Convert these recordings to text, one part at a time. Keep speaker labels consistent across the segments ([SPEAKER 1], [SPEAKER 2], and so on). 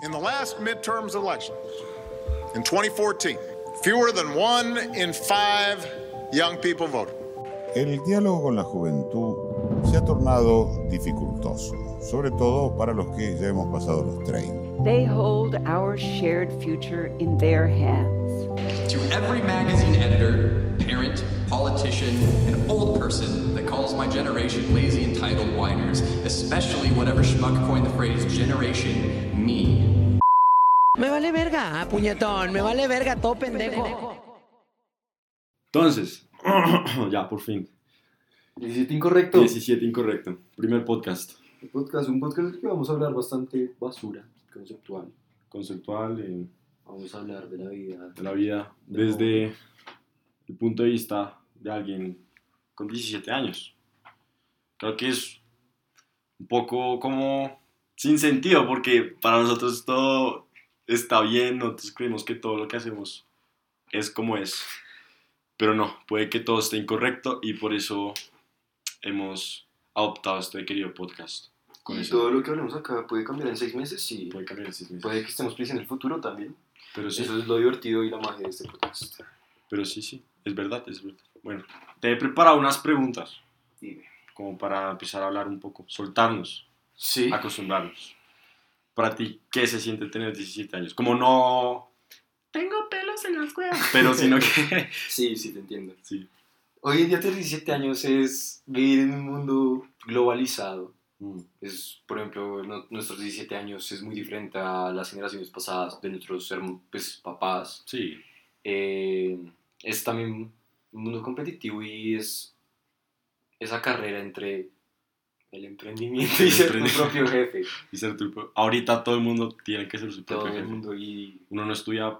[SPEAKER 1] In the last midterms elections in 2014, fewer than one in five young people voted.
[SPEAKER 2] El diálogo con la juventud se ha tornado dificultoso, sobre todo para los que ya hemos pasado los 30.
[SPEAKER 3] They hold our shared future in their hands.
[SPEAKER 4] To every magazine editor, parent, politician, and old person that calls my generation lazy entitled whiners, especially whatever schmuck coined the phrase Generation Me.
[SPEAKER 5] Me vale verga, puñetón, me vale verga, todo pendejo.
[SPEAKER 6] Entonces, ya, por fin.
[SPEAKER 7] 17 incorrecto.
[SPEAKER 6] 17 incorrecto. Primer podcast.
[SPEAKER 7] Un podcast, un podcast que vamos a hablar bastante basura, conceptual.
[SPEAKER 6] Conceptual eh,
[SPEAKER 7] Vamos a hablar de la vida.
[SPEAKER 6] de la vida desde el punto de vista de alguien con 17 años. Creo que es un poco como sin sentido porque para nosotros todo está bien, nosotros creemos que todo lo que hacemos es como es. Pero no, puede que todo esté incorrecto y por eso hemos adoptado este querido podcast. Con
[SPEAKER 7] Y
[SPEAKER 6] eso
[SPEAKER 7] todo lo que hablemos acá puede cambiar en seis meses, sí.
[SPEAKER 6] puede cambiar en seis meses.
[SPEAKER 7] Puede que estemos felices en el futuro también.
[SPEAKER 6] Pero sí,
[SPEAKER 7] Eso es lo divertido y la magia de este podcast.
[SPEAKER 6] pero sí, sí, es verdad, es verdad. Bueno, te he preparado unas preguntas
[SPEAKER 7] Dime.
[SPEAKER 6] como para empezar a hablar un poco, soltarnos,
[SPEAKER 7] Sí.
[SPEAKER 6] acostumbrarnos. Para ti, ¿qué se siente tener 17 años? Como no... Tengo pelos en las cuevas. Pero sino que...
[SPEAKER 7] Sí, sí, te entiendo.
[SPEAKER 6] sí.
[SPEAKER 7] Hoy en día tener 17 años es vivir en un mundo globalizado.
[SPEAKER 6] Mm,
[SPEAKER 7] Es, por ejemplo, no- nuestros 17 años es muy diferente a las generaciones pasadas de nuestros pues, papás.
[SPEAKER 6] Sí,
[SPEAKER 7] Eh, es también un mundo competitivo y es esa carrera entre el emprendimiento y
[SPEAKER 6] El
[SPEAKER 7] ser tu propio jefe.
[SPEAKER 6] y ser tu pro- Ahorita todo el mundo tiene que ser su
[SPEAKER 7] Todo
[SPEAKER 6] propio
[SPEAKER 7] el
[SPEAKER 6] jefe.
[SPEAKER 7] mundo y
[SPEAKER 6] Uno no estudia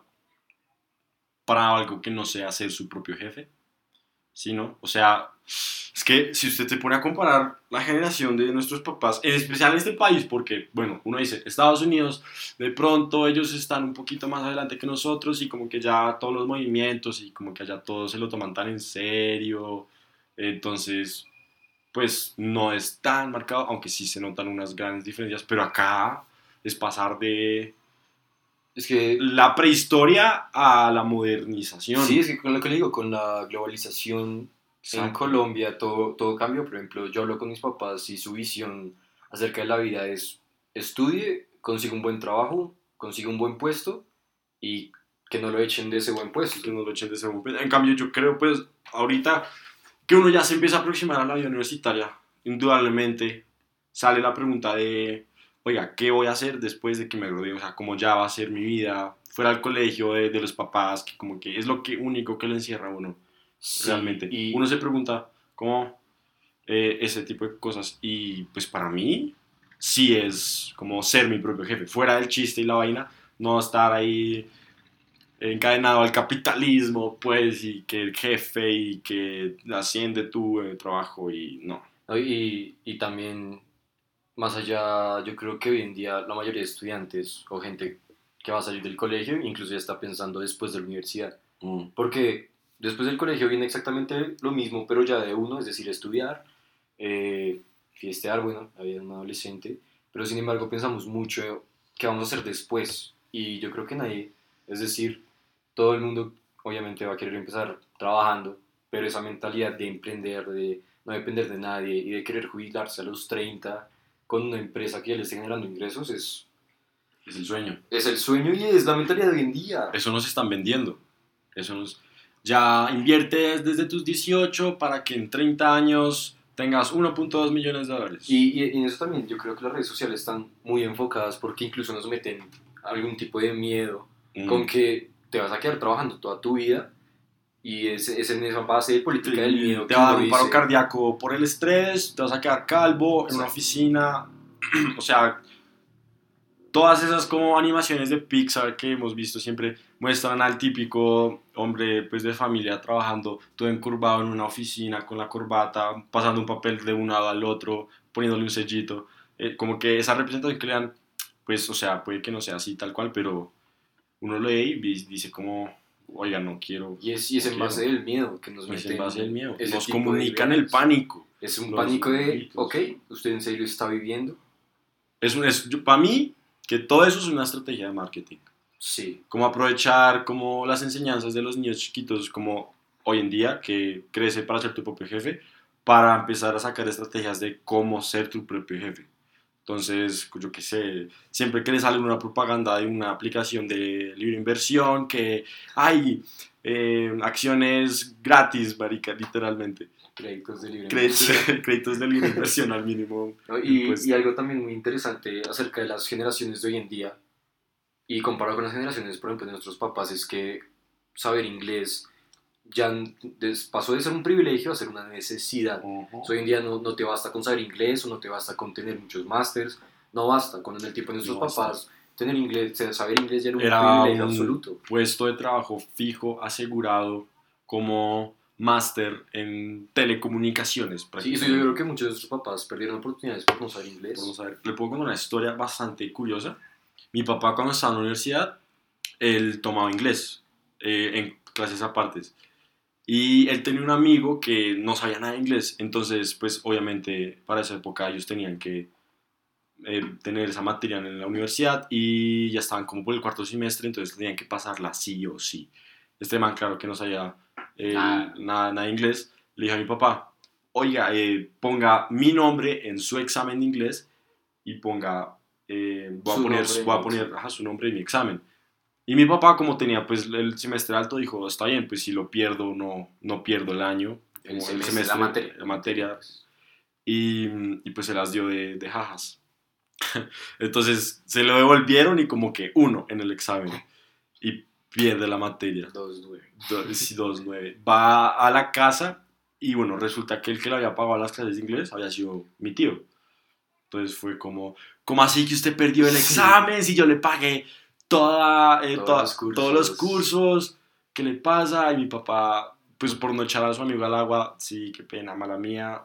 [SPEAKER 6] para algo que no sea ser su propio jefe, sino, o sea, es que si usted se pone a comparar la generación de nuestros papás, en especial este país, porque, bueno, uno dice, Estados Unidos, de pronto ellos están un poquito más adelante que nosotros y como que ya todos los movimientos y como que allá todos se lo toman tan en serio, entonces, pues no es tan marcado, aunque sí se notan unas grandes diferencias, pero acá es pasar de
[SPEAKER 7] es que
[SPEAKER 6] la prehistoria a la modernización.
[SPEAKER 7] sí, es que con lo que le digo, con la globalización en. Colombia todo, todo cambió. Por ejemplo, yo hablo con mis papás y su visión acerca de la vida es estudie, consiga un buen trabajo, consiga un buen puesto y que no lo echen de ese buen puesto.
[SPEAKER 6] que no lo echen de ese momento. En cambio, yo creo, pues, ahorita que uno ya se empieza a aproximar a la vida universitaria, indudablemente sale la pregunta de, oiga, ¿qué voy a hacer después de que me gradúe? O sea, ¿cómo ya va a ser mi vida fuera del colegio, de, de los papás? Que como que es lo que único que lo encierra a uno,
[SPEAKER 7] Sí,
[SPEAKER 6] realmente.
[SPEAKER 7] Y
[SPEAKER 6] Uno se pregunta, ¿cómo eh, ese tipo de cosas? Y pues para mí, sí es como ser mi propio jefe, fuera del chiste y la vaina, no estar ahí encadenado al capitalismo, pues, y que el jefe y que asciende tu eh, trabajo y no.
[SPEAKER 7] Y, y también, más allá, yo creo que hoy en día la mayoría de estudiantes o gente que va a salir del colegio incluso ya está pensando después de la universidad.
[SPEAKER 6] Mm,
[SPEAKER 7] Porque después del colegio viene exactamente lo mismo, pero ya de uno, es decir, estudiar, eh, fiestear, bueno, la vida de un adolescente, pero sin embargo pensamos mucho qué vamos a hacer después. Y yo creo que nadie, es decir, todo el mundo obviamente va a querer empezar trabajando, pero esa mentalidad de emprender, de no depender de nadie y de querer jubilarse a los 30 con una empresa que ya le esté generando ingresos es,
[SPEAKER 6] es el sueño.
[SPEAKER 7] es el sueño y es la mentalidad de hoy en día.
[SPEAKER 6] Eso nos están vendiendo. Eso nos... Ya inviertes desde tus 18 para que en 30 años tengas 1.2 millones de dólares.
[SPEAKER 7] Y, en eso también yo creo que las redes sociales están muy enfocadas porque incluso nos meten algún tipo de miedo
[SPEAKER 6] Mm.
[SPEAKER 7] con que te vas a quedar trabajando toda tu vida y es, es en esa base de política del miedo
[SPEAKER 6] te va a dar un paro
[SPEAKER 7] dice,
[SPEAKER 6] cardíaco por el estrés, te vas a quedar calvo en una oficina. o sea, todas esas como animaciones de Pixar que hemos visto siempre muestran al típico hombre pues de familia trabajando todo encurvado en una oficina con la corbata, pasando un papel de un lado al otro, poniéndole un sellito. Eh, como que esa representación que le dan, pues, o sea, puede que no sea así tal cual, pero uno lee y dice como, oiga, no quiero.
[SPEAKER 7] Y es, y es en
[SPEAKER 6] no
[SPEAKER 7] base
[SPEAKER 6] quiero".
[SPEAKER 7] del miedo que nos
[SPEAKER 6] Es
[SPEAKER 7] meten.
[SPEAKER 6] en base del miedo. Nos comunican el pánico.
[SPEAKER 7] Es un pánico de,
[SPEAKER 6] mitos.
[SPEAKER 7] ok, usted en serio está viviendo.
[SPEAKER 6] Es un, es, para mí, que todo eso es una estrategia de marketing.
[SPEAKER 7] Sí.
[SPEAKER 6] Como aprovechar como las enseñanzas de los niños chiquitos, como hoy en día, que crece para ser tu propio jefe, para empezar a sacar estrategias de cómo ser tu propio jefe. Entonces, yo qué sé, siempre que le sale una propaganda de una aplicación de libre inversión, que hay eh, acciones gratis, marica, literalmente.
[SPEAKER 7] Créditos de libre
[SPEAKER 6] Créditos,
[SPEAKER 7] inversión.
[SPEAKER 6] créditos de libre inversión al mínimo.
[SPEAKER 7] ¿no? Y, y algo también muy interesante acerca de las generaciones de hoy en día, y comparado con las generaciones, por ejemplo, de nuestros papás, es que saber inglés ya pasó de ser un privilegio a ser una necesidad.
[SPEAKER 6] Ujú.
[SPEAKER 7] Hoy en día no, no te basta con saber inglés o no te basta con tener muchos másters, no basta. Cuando en el tiempo de nuestros
[SPEAKER 6] No basta.
[SPEAKER 7] papás tener inglés, saber inglés ya era un
[SPEAKER 6] Era
[SPEAKER 7] privilegio
[SPEAKER 6] un
[SPEAKER 7] absoluto.
[SPEAKER 6] puesto de trabajo fijo, asegurado, como máster en telecomunicaciones.
[SPEAKER 7] Sí, yo creo que muchos de nuestros papás perdieron oportunidades por no saber inglés.
[SPEAKER 6] Vamos a ver, le puedo contar una historia bastante curiosa. Mi papá cuando estaba en la universidad, él tomaba inglés eh, en clases apartes. Y él tenía un amigo que no sabía nada de inglés. Entonces, pues obviamente para esa época ellos tenían que eh, tener esa materia en la universidad y ya estaban como por el cuarto semestre, entonces tenían que pasarla sí o sí. Este man, claro que no sabía eh,
[SPEAKER 7] Nada.
[SPEAKER 6] nada, nada de inglés, le dije a mi papá, oiga, eh, ponga mi nombre en su examen de inglés y ponga, eh, voy, a poner,
[SPEAKER 7] nombre en
[SPEAKER 6] voy a poner ajá, su nombre en mi examen. Y mi papá, como tenía pues el semestre alto, dijo, está bien, pues si lo pierdo, no, no pierdo el año,
[SPEAKER 7] El
[SPEAKER 6] como
[SPEAKER 7] semestre, la materia.
[SPEAKER 6] la materia. Y, y pues se las dio de, de jajas. Entonces se lo devolvieron y como que uno en el examen. Y pierde la materia.
[SPEAKER 7] Dos, nueve.
[SPEAKER 6] Do- sí, dos, nueve. Va a la casa y bueno, resulta que el que le había pagado las clases de inglés había sido mi tío. Entonces fue como, ¿cómo así que usted perdió el examen si yo le pagué toda, eh,
[SPEAKER 7] Todos
[SPEAKER 6] toda-
[SPEAKER 7] los cursos.
[SPEAKER 6] todos los cursos? ¿Qué le pasa? Y mi papá, pues por no echar a su amigo al agua, sí, qué pena, mala mía.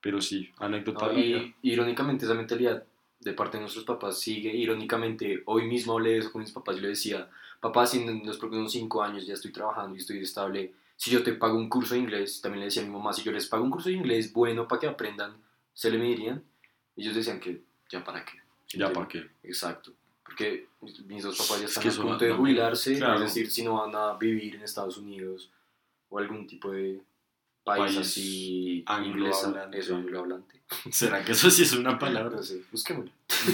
[SPEAKER 6] Pero sí, anécdota.
[SPEAKER 7] No, y irónicamente esa mentalidad de parte de nuestros papás sigue. Irónicamente, hoy mismo hablé de eso con mis papás y le decía, papá, si en los próximos cinco años ya estoy trabajando y estoy estable, si yo te pago un curso de inglés, también le decía a mi mamá, si yo les pago un curso de inglés bueno para que aprendan, ¿se le medirían? Ellos decían que ya para qué.
[SPEAKER 6] Ya para qué.
[SPEAKER 7] Exacto. Porque mis dos papás ya están
[SPEAKER 6] que
[SPEAKER 7] a punto de
[SPEAKER 6] no,
[SPEAKER 7] jubilarse,
[SPEAKER 6] claro.
[SPEAKER 7] es decir, si no van a vivir en Estados Unidos o algún tipo de país,
[SPEAKER 6] País
[SPEAKER 7] así
[SPEAKER 6] anglohablante.
[SPEAKER 7] eso, anglohablante.
[SPEAKER 6] ¿Será que eso sí es una palabra?
[SPEAKER 7] No sé, busquémoslo.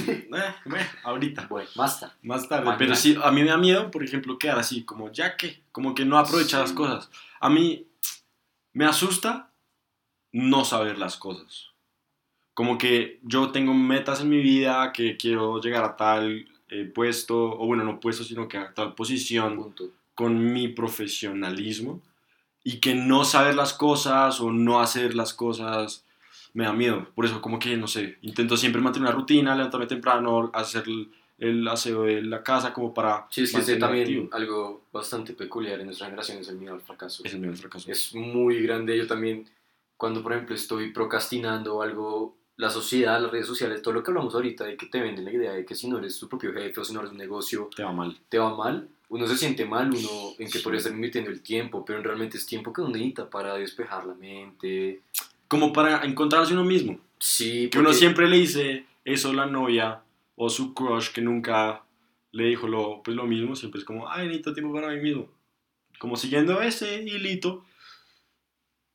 [SPEAKER 6] Eh, bueno, ahorita.
[SPEAKER 7] Bueno, más tarde.
[SPEAKER 6] Más tarde,
[SPEAKER 7] Mañana.
[SPEAKER 6] pero sí, a mí me da miedo, por ejemplo, quedar así, como ya que, como que no aprovecha las
[SPEAKER 7] Sí.
[SPEAKER 6] cosas. A mí me asusta no saber las cosas. Como que yo tengo metas en mi vida, que quiero llegar a tal eh, puesto, o bueno, no puesto, sino que a tal posición
[SPEAKER 7] Punto.
[SPEAKER 6] con mi profesionalismo, y que no saber las cosas o no hacer las cosas me da miedo. Por eso, como que, no sé, intento siempre mantener una rutina, levantarme temprano, hacer el, el aseo de la casa como para...
[SPEAKER 7] Sí, es que
[SPEAKER 6] mantenerme
[SPEAKER 7] también
[SPEAKER 6] activo.
[SPEAKER 7] algo bastante peculiar en nuestra generación es el miedo al fracaso.
[SPEAKER 6] Es el miedo al fracaso.
[SPEAKER 7] Es muy grande. Yo también, cuando por ejemplo estoy procrastinando algo, la sociedad, las redes sociales, todo lo que hablamos ahorita, de que te venden la idea de que si no eres tu propio jefe o si no eres un negocio,
[SPEAKER 6] Te va mal.
[SPEAKER 7] te va mal, uno se siente mal, uno en que
[SPEAKER 6] Sí.
[SPEAKER 7] podría estar invirtiendo el tiempo, pero realmente es tiempo que uno necesita para despejar la mente.
[SPEAKER 6] Como para encontrarse uno mismo.
[SPEAKER 7] Sí,
[SPEAKER 6] Que uno
[SPEAKER 7] porque-
[SPEAKER 6] siempre le dice eso a la novia o su crush que nunca le dijo lo, pues lo mismo, siempre es como, ay, necesito tiempo para mí mismo. Como siguiendo ese hilito,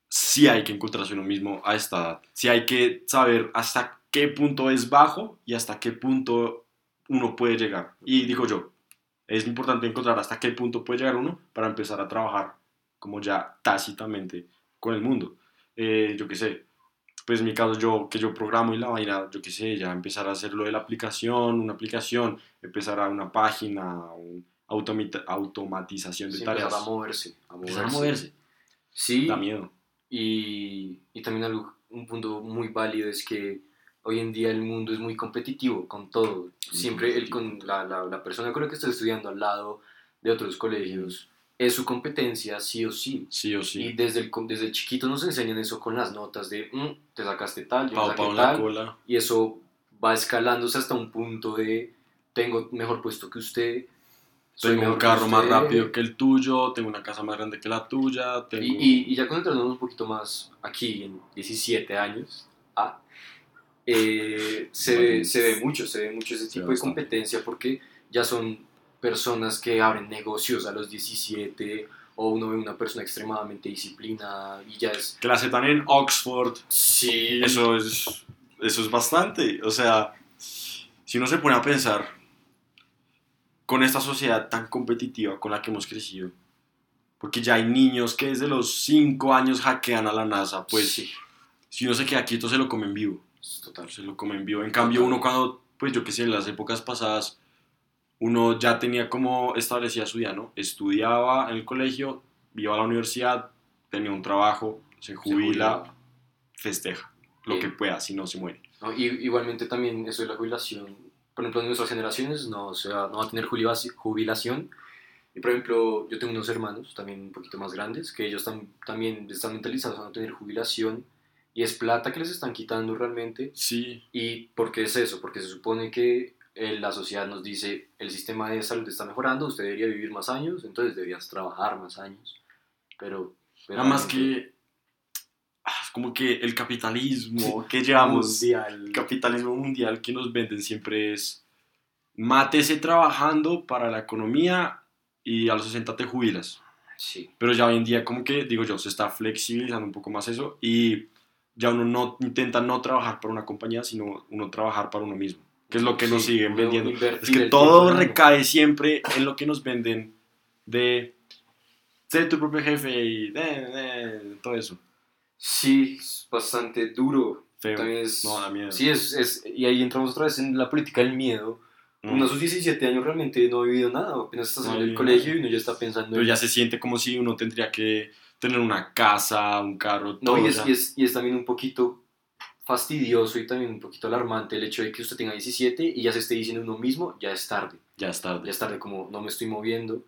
[SPEAKER 6] sí hay que encontrarse uno mismo a esta edad. Sí hay que saber hasta qué punto es bajo y hasta qué punto uno puede llegar. Y digo yo, es importante encontrar hasta qué punto puede llegar uno para empezar a trabajar como ya tácitamente con el mundo. Eh, yo qué sé, pues en mi caso yo que yo programo y la vaina, yo qué sé, ya empezar a hacer lo de la aplicación, una aplicación, empezar a una página, un automatización de
[SPEAKER 7] sí,
[SPEAKER 6] tareas.
[SPEAKER 7] empezar a moverse. A moverse.
[SPEAKER 6] Empezar a moverse.
[SPEAKER 7] Sí,
[SPEAKER 6] Da miedo.
[SPEAKER 7] Y, y también algo, un punto muy válido es que hoy en día el mundo es muy competitivo con todo. Siempre el, con la, la, la persona con la que estoy estudiando al lado de otros colegios es su competencia sí o sí.
[SPEAKER 6] Sí o
[SPEAKER 7] Y
[SPEAKER 6] sí.
[SPEAKER 7] desde el, desde chiquito nos enseñan eso con las notas de "Mm, te sacaste tal, yo saqué
[SPEAKER 6] la
[SPEAKER 7] tal",
[SPEAKER 6] cola.
[SPEAKER 7] y eso va escalándose hasta un punto de tengo mejor puesto que usted.
[SPEAKER 6] Tengo un carro más
[SPEAKER 7] usted".
[SPEAKER 6] rápido que el tuyo, tengo una casa más grande que la tuya, tengo...
[SPEAKER 7] Y, y, y ya concentrándonos un poquito más aquí, en 17 años, ah, eh, se, ve, se ve mucho, se ve mucho ese tipo de competencia porque ya son personas que abren negocios a los 17 o uno ve una persona extremadamente disciplinada y ya es...
[SPEAKER 6] Que la aceptan en Oxford.
[SPEAKER 7] Sí,
[SPEAKER 6] Eso es, eso es bastante. O sea, si uno se pone a pensar con esta sociedad tan competitiva con la que hemos crecido, porque ya hay niños que desde los 5 años hackean a la NASA, pues
[SPEAKER 7] sí,
[SPEAKER 6] si uno se queda quieto se lo come en vivo.
[SPEAKER 7] total.
[SPEAKER 6] Se lo come en vivo. En cambio, uno cuando, pues yo que sé, en las épocas pasadas, uno ya tenía como establecida su vida, ¿no? Estudiaba en el colegio, iba a la universidad, tenía un trabajo, se jubila,
[SPEAKER 7] jubila.
[SPEAKER 6] festeja lo
[SPEAKER 7] Eh.
[SPEAKER 6] que pueda, si no se muere.
[SPEAKER 7] ¿no? Y, igualmente también eso de la jubilación, por ejemplo, en nuestras generaciones no, o sea, no va a tener jubilaci- jubilación. Y por ejemplo, yo tengo unos hermanos también un poquito más grandes, que ellos tam- también están mentalizados a no tener jubilación y es plata que les están quitando realmente.
[SPEAKER 6] Sí,
[SPEAKER 7] ¿Y por qué es eso? Porque se supone que eh, la sociedad nos dice el sistema de salud está mejorando, usted debería vivir más años, entonces deberías trabajar más años. Pero...
[SPEAKER 6] nada más que como que el capitalismo que llevamos,
[SPEAKER 7] mundial.
[SPEAKER 6] el capitalismo mundial que nos venden siempre es mátese trabajando para la economía y a los 60 te jubilas.
[SPEAKER 7] Sí.
[SPEAKER 6] Pero ya hoy en día, como que digo yo, se está flexibilizando un poco más eso y ya uno no intenta no trabajar para una compañía, sino uno trabajar para uno mismo, que es lo que nos
[SPEAKER 7] Sí,
[SPEAKER 6] siguen
[SPEAKER 7] uno
[SPEAKER 6] vendiendo. Es que todo recae siempre en lo que nos venden de ser tu propio jefe y de, de- todo eso.
[SPEAKER 7] Sí, es bastante duro.
[SPEAKER 6] Feo.
[SPEAKER 7] También es,
[SPEAKER 6] No, da miedo.
[SPEAKER 7] Sí, es, es, y ahí entramos otra vez en la política del miedo.
[SPEAKER 6] Mm.
[SPEAKER 7] Uno a sus 17 años realmente no ha vivido nada, apenas está saliendo del colegio y uno ya está pensando
[SPEAKER 6] Pero
[SPEAKER 7] en...
[SPEAKER 6] ya se siente como si uno tendría que tener una casa, un carro, todo.
[SPEAKER 7] No, y es, y, es, y es también un poquito fastidioso y también un poquito alarmante el hecho de que usted tenga 17 y ya se esté diciendo uno mismo, ya es tarde,
[SPEAKER 6] Ya es tarde.
[SPEAKER 7] ya es tarde, como no me estoy moviendo.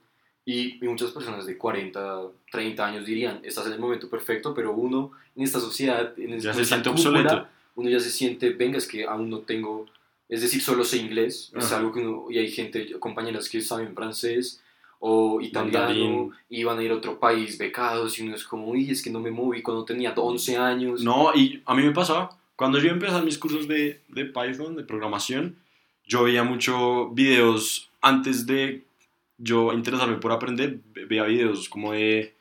[SPEAKER 7] Y, y muchas personas de 40, 30 años dirían, estás en el momento perfecto, pero uno en esta sociedad, en
[SPEAKER 6] Ya se siente
[SPEAKER 7] cúpula,
[SPEAKER 6] obsoleto.
[SPEAKER 7] uno ya se siente, venga, es que aún no tengo, es decir, solo sé inglés, es algo que uno, y hay gente, compañeras que saben francés o italiano
[SPEAKER 6] Mandarín.
[SPEAKER 7] y van a ir a otro país becados y uno es como, uy, es que no me moví cuando tenía 11 años.
[SPEAKER 6] No, y a mí me pasaba, cuando yo empecé mis cursos de, de Python, de programación, yo veía muchos videos antes de yo interesarme por aprender, ve- veía videos como de,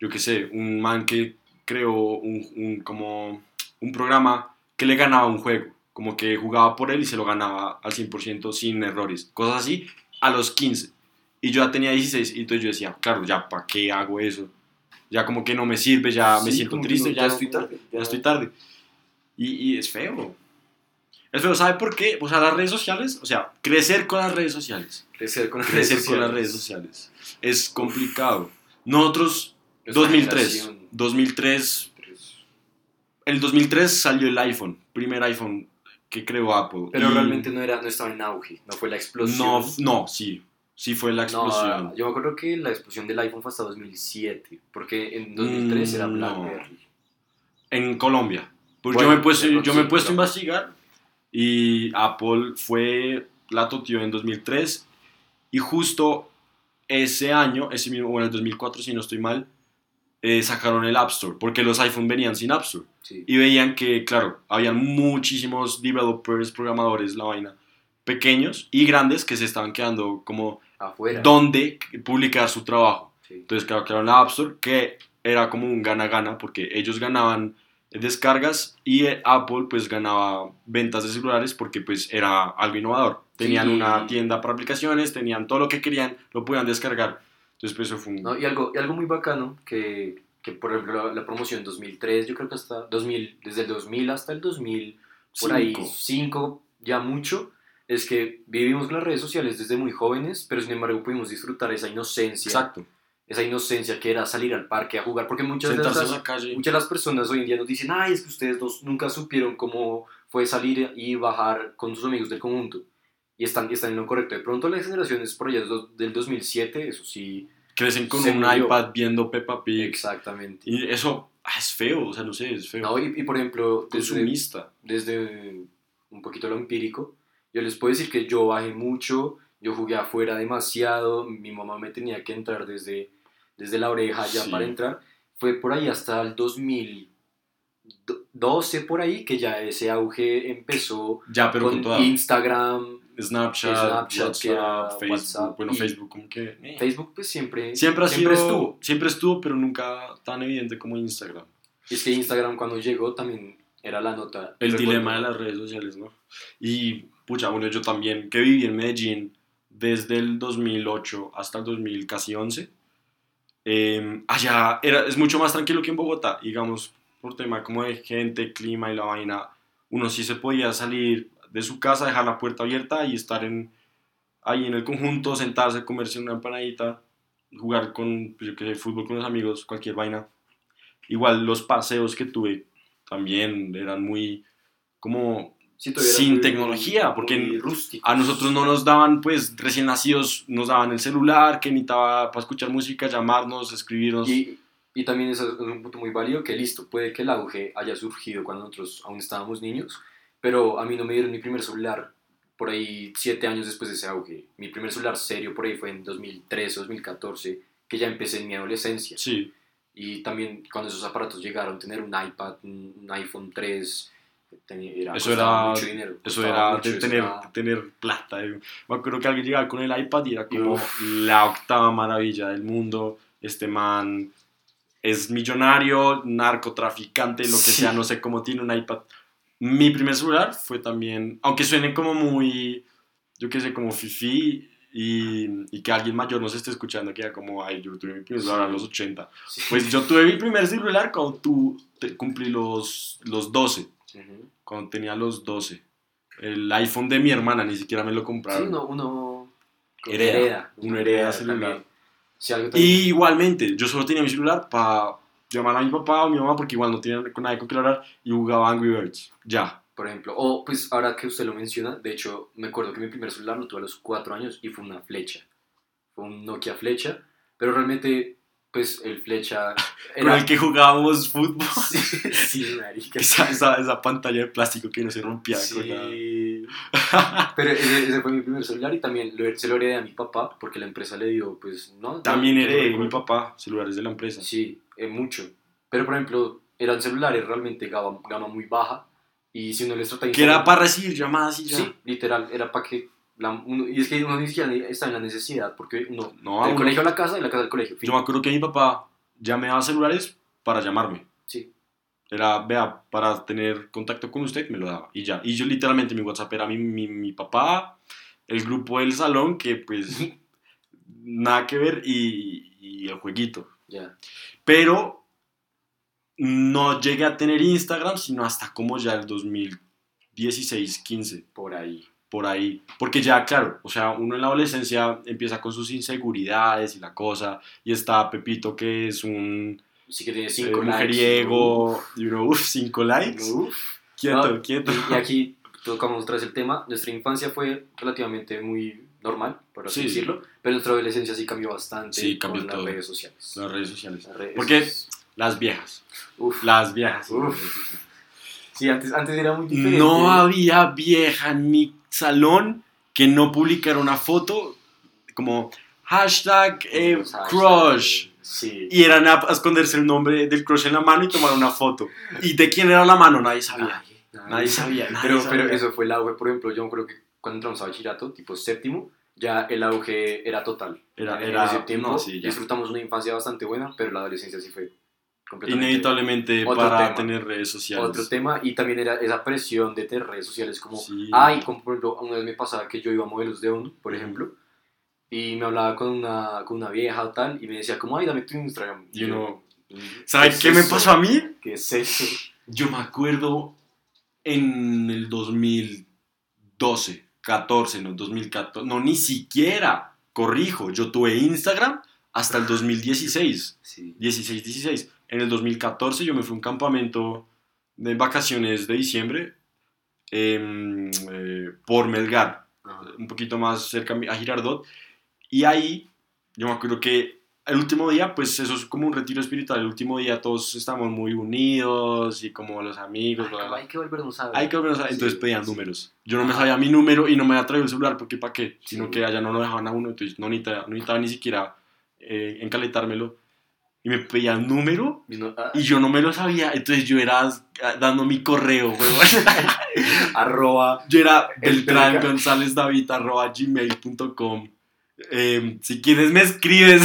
[SPEAKER 6] yo qué sé, un man que creó un, un- como un programa que le ganaba un juego, como que jugaba por él y se lo ganaba al 100% sin errores, cosas así, a los 15. Y yo ya tenía 16 y entonces yo decía, claro, ya, ¿para qué hago eso? Ya como que no me sirve, ya me
[SPEAKER 7] Sí,
[SPEAKER 6] siento
[SPEAKER 7] como que
[SPEAKER 6] triste,
[SPEAKER 7] no,
[SPEAKER 6] ya,
[SPEAKER 7] estoy tarde,
[SPEAKER 6] ya
[SPEAKER 7] ya-
[SPEAKER 6] estoy tarde. Y, y es feo. Es feo, ¿sabe por qué? O sea, las redes sociales, o sea, crecer con las redes sociales.
[SPEAKER 7] Crecer con las
[SPEAKER 6] Crecer
[SPEAKER 7] redes
[SPEAKER 6] con las
[SPEAKER 7] sociales.
[SPEAKER 6] redes sociales. Es complicado. Nosotros,
[SPEAKER 7] Nuestra
[SPEAKER 6] 2003,
[SPEAKER 7] generación.
[SPEAKER 6] 2003, el 2003 salió el iPhone, primer iPhone que creó Apple.
[SPEAKER 7] Pero
[SPEAKER 6] Y
[SPEAKER 7] realmente no, era, no estaba en auge, no fue la explosión.
[SPEAKER 6] No, no, sí, sí fue la explosión.
[SPEAKER 7] No, yo me acuerdo que la explosión del iPhone fue hasta 2007, porque en 2003 era
[SPEAKER 6] Mm, no.
[SPEAKER 7] BlackBerry.
[SPEAKER 6] en Colombia. Pues
[SPEAKER 7] Bueno,
[SPEAKER 6] yo me he puesto, yo me he puesto a investigar y Apple fue la totió en 2003 y justo ese año, ese mismo, bueno, el 2004 si no estoy mal, eh, sacaron el App Store porque los iPhone venían sin App Store
[SPEAKER 7] Sí.
[SPEAKER 6] y veían que, claro, habían muchísimos developers, programadores, la vaina, pequeños y grandes que se estaban quedando como
[SPEAKER 7] Afuera.
[SPEAKER 6] dónde publicar su trabajo.
[SPEAKER 7] Sí.
[SPEAKER 6] Entonces, claro, crearon la App Store, que era como un gana-gana, porque ellos ganaban descargas y eh, Apple pues ganaba ventas de celulares porque pues era algo innovador. Tenían
[SPEAKER 7] Sí.
[SPEAKER 6] una tienda para aplicaciones, tenían todo lo que querían, lo podían descargar. Entonces, pues eso fue un...
[SPEAKER 7] No, y, algo, y algo muy bacano que, que por ejemplo, la, la promoción 2003, yo creo que hasta 2000, desde el 2000 hasta el 2000, por ahí
[SPEAKER 6] Cinco.
[SPEAKER 7] 5, ya mucho, es que vivimos las redes sociales desde muy jóvenes, pero sin embargo pudimos disfrutar esa inocencia,
[SPEAKER 6] Exacto.
[SPEAKER 7] Esa inocencia que era salir al parque a jugar, porque muchas de, las,
[SPEAKER 6] calle.
[SPEAKER 7] muchas de las personas hoy en día nos dicen, ay, es que ustedes dos nunca supieron cómo fue salir y bajar con sus amigos del conjunto. Y están, y están en lo correcto. De pronto las generaciones por allá del 2007, eso sí,
[SPEAKER 6] Crecen con un
[SPEAKER 7] murió.
[SPEAKER 6] iPad viendo Peppa Pig.
[SPEAKER 7] exactamente.
[SPEAKER 6] Y eso ah, es feo, o sea, no sé, es feo.
[SPEAKER 7] No, y, y por ejemplo, desde,
[SPEAKER 6] Consumista.
[SPEAKER 7] desde un poquito lo empírico, yo les puedo decir que yo bajé mucho, yo jugué afuera demasiado, mi mamá me tenía que entrar desde, desde la oreja ya
[SPEAKER 6] Sí.
[SPEAKER 7] para entrar. Fue por ahí hasta el 12 por ahí, que ya ese auge empezó
[SPEAKER 6] Ya, pero con,
[SPEAKER 7] con Instagram,
[SPEAKER 6] Snapchat,
[SPEAKER 7] Snapchat,
[SPEAKER 6] WhatsApp, Facebook.
[SPEAKER 7] WhatsApp
[SPEAKER 6] bueno, Facebook como que... eh.
[SPEAKER 7] Facebook pues siempre,
[SPEAKER 6] Siempre ha sido,
[SPEAKER 7] estuvo.
[SPEAKER 6] siempre estuvo, pero nunca tan evidente como Instagram.
[SPEAKER 7] Es que Instagram cuando llegó también era la nota.
[SPEAKER 6] El
[SPEAKER 7] Recuerdo-
[SPEAKER 6] dilema de las redes sociales, ¿no? Y, pucha, bueno, yo también, que viví en Medellín desde el 2008 hasta el 2011, eh, allá era, es mucho más tranquilo que en Bogotá, digamos, por tema como de gente, clima y la vaina, uno sí se podía salir de su casa, dejar la puerta abierta y estar en, ahí en el conjunto, sentarse, comerse una empanadita, jugar con, pues, yo qué sé, fútbol con los amigos, cualquier vaina. Igual los paseos que tuve también eran muy como Sin
[SPEAKER 7] muy-
[SPEAKER 6] tecnología, porque a nosotros no nos daban, pues recién nacidos, nos daban el celular que necesitaba para escuchar música, llamarnos, escribirnos.
[SPEAKER 7] Y, y también es un punto muy válido, que listo, puede que el auge haya surgido cuando nosotros aún estábamos niños, pero a mí no me dieron mi primer celular por ahí siete años después de ese auge. Mi primer celular serio por ahí fue en 2013, 2014, que ya empecé en mi adolescencia.
[SPEAKER 6] Sí,
[SPEAKER 7] Y también cuando esos aparatos llegaron, tener un iPad, un, un iPhone 3, tenía- era,
[SPEAKER 6] Eso era-
[SPEAKER 7] mucho dinero.
[SPEAKER 6] eso era
[SPEAKER 7] mucho,
[SPEAKER 6] de tener,
[SPEAKER 7] era-
[SPEAKER 6] tener plata. eh. Me acuerdo que alguien llegaba con el iPad y era como
[SPEAKER 7] Uf.
[SPEAKER 6] la octava maravilla del mundo. Este man es millonario, narcotraficante, lo que
[SPEAKER 7] Sí.
[SPEAKER 6] sea, no sé cómo tiene un iPad. Mi primer celular fue también, aunque suene como muy, yo qué sé, como fifi y, y que alguien mayor nos esté escuchando, que era como, ay, yo tuve mi primer celular a los 80.
[SPEAKER 7] Sí.
[SPEAKER 6] Pues yo tuve mi primer celular cuando tú te- cumplí los, los 12,
[SPEAKER 7] Ujú.
[SPEAKER 6] cuando tenía los 12. El iPhone de mi hermana ni siquiera me lo
[SPEAKER 7] Sí,
[SPEAKER 6] compraron.
[SPEAKER 7] uno, uno
[SPEAKER 6] Hereda, uno hereda celular.
[SPEAKER 7] Sí, algo.
[SPEAKER 6] Y igualmente, yo solo tenía mi celular para llamar a mi papá o mi mamá porque igual no tenía nadie con que hablar y jugaba Angry Birds. Ya.
[SPEAKER 7] por ejemplo. O, pues, ahora que usted lo menciona, de hecho, me acuerdo que mi primer celular lo tuve a los cuatro años y fue una flecha. Fue un Nokia flecha, pero realmente, pues, el flecha
[SPEAKER 6] Con el que jugábamos fútbol.
[SPEAKER 7] Sí, sí, marica.
[SPEAKER 6] esa, esa, esa pantalla de plástico que no se rompía. con la-
[SPEAKER 7] Sí. Pero ese, ese fue mi primer celular y también lo- se lo heredé a mi papá porque la empresa le dio, pues, ¿no?
[SPEAKER 6] También
[SPEAKER 7] No,
[SPEAKER 6] heredé mi papá celulares de la empresa.
[SPEAKER 7] Sí, eh, mucho. Pero, por ejemplo, eran celulares realmente gama, gama muy baja y si uno les trata
[SPEAKER 6] Que era para recibir llamadas y ya.
[SPEAKER 7] Sí, literal, era para que... La, uno- y es que uno ni siquiera está en la necesidad porque uno...
[SPEAKER 6] No,
[SPEAKER 7] del
[SPEAKER 6] uno-
[SPEAKER 7] colegio a la casa y la casa al colegio. fin.
[SPEAKER 6] Yo me acuerdo que mi papá ya me daba celulares para llamarme.
[SPEAKER 7] Sí.
[SPEAKER 6] Era, vea, para tener contacto con usted, me lo daba. Y ya. Y yo literalmente mi WhatsApp era mi, mi, mi papá, el grupo del salón, que pues nada que ver, y, y el jueguito.
[SPEAKER 7] Ya.
[SPEAKER 6] Pero no llegué a tener Instagram sino hasta como ya el 2016, 15
[SPEAKER 7] Por ahí.
[SPEAKER 6] Por ahí. Porque ya, claro, o sea, uno en la adolescencia empieza con sus inseguridades y la cosa, y está Pepito que es un
[SPEAKER 7] Sí que tiene
[SPEAKER 6] eh,
[SPEAKER 7] cinco likes.
[SPEAKER 6] mujeriego, y uno, uff, cinco likes.
[SPEAKER 7] Uf.
[SPEAKER 6] Quieto,
[SPEAKER 7] No,
[SPEAKER 6] quieto.
[SPEAKER 7] Y, y aquí tocamos otra vez el tema. Nuestra infancia fue relativamente muy normal, por así
[SPEAKER 6] Sí.
[SPEAKER 7] decirlo, pero nuestra adolescencia sí cambió bastante
[SPEAKER 6] Sí, cambió
[SPEAKER 7] con
[SPEAKER 6] todo.
[SPEAKER 7] las redes sociales.
[SPEAKER 6] Las redes sociales.
[SPEAKER 7] Las redes-
[SPEAKER 6] Porque las viejas,
[SPEAKER 7] Uf.
[SPEAKER 6] las viejas.
[SPEAKER 7] Uf. Sí, antes, antes era muy diferente.
[SPEAKER 6] No había vieja en mi salón que no publicara una foto como hashtag eh, crush.
[SPEAKER 7] Sí.
[SPEAKER 6] Y eran a, a esconderse el nombre del crush en la mano y tomar una foto. ¿Y de quién era la mano? Nadie sabía.
[SPEAKER 7] Nadie,
[SPEAKER 6] Nadie sabía. Nadie
[SPEAKER 7] pero,
[SPEAKER 6] sabía.
[SPEAKER 7] pero eso fue el auge, por ejemplo, yo acuerdo que cuando entramos a bachillerato, tipo séptimo, ya el auge era total.
[SPEAKER 6] Era-
[SPEAKER 7] en
[SPEAKER 6] era-
[SPEAKER 7] ese tiempo
[SPEAKER 6] no, sí,
[SPEAKER 7] disfrutamos una infancia bastante buena, pero la adolescencia sí fue
[SPEAKER 6] Inevitablemente
[SPEAKER 7] Otro
[SPEAKER 6] para
[SPEAKER 7] tema.
[SPEAKER 6] tener redes sociales.
[SPEAKER 7] otro tema y también era esa presión de tener redes sociales como
[SPEAKER 6] Sí.
[SPEAKER 7] ay como por ejemplo una vez me pasaba que yo iba a modelos de ONU por ejemplo y me hablaba con una con una vieja o tal y me decía como ay dame tu Instagram
[SPEAKER 6] Y uno,
[SPEAKER 7] yo,
[SPEAKER 6] ¿Sabes
[SPEAKER 7] es
[SPEAKER 6] qué me pasó a mí?
[SPEAKER 7] ¿qué es eso?
[SPEAKER 6] Yo me acuerdo en el 2012, 14, no, 2014, no, ni siquiera, corrijo, yo tuve Instagram hasta el 2016,
[SPEAKER 7] sí
[SPEAKER 6] 16, 16. En el 2014 yo me fui a un campamento de vacaciones de diciembre em, eh, por Melgar, un poquito más cerca a Girardot. Y ahí, yo me acuerdo que el último día, pues eso es como un retiro espiritual. El último día todos estamos muy unidos y como los amigos. bla, bla, bla.
[SPEAKER 7] hay que volvernos a ver
[SPEAKER 6] Hay que volvernos a-
[SPEAKER 7] Sí,
[SPEAKER 6] Entonces pedían
[SPEAKER 7] sí.
[SPEAKER 6] números. Yo no me sabía mi número y no me había traído el celular porque ¿para qué? Sino
[SPEAKER 7] Sí.
[SPEAKER 6] que allá no lo dejaban a uno. Entonces no necesitaba, no necesitaba ni siquiera eh, encaletármelo. Y me pedía un número
[SPEAKER 7] Y no- ah,
[SPEAKER 6] y yo no me lo sabía, entonces yo era dando mi correo,
[SPEAKER 7] arroba.
[SPEAKER 6] Yo era
[SPEAKER 7] El
[SPEAKER 6] Beltrán. González David arroba gmail.com. Em, si quieres me escribes.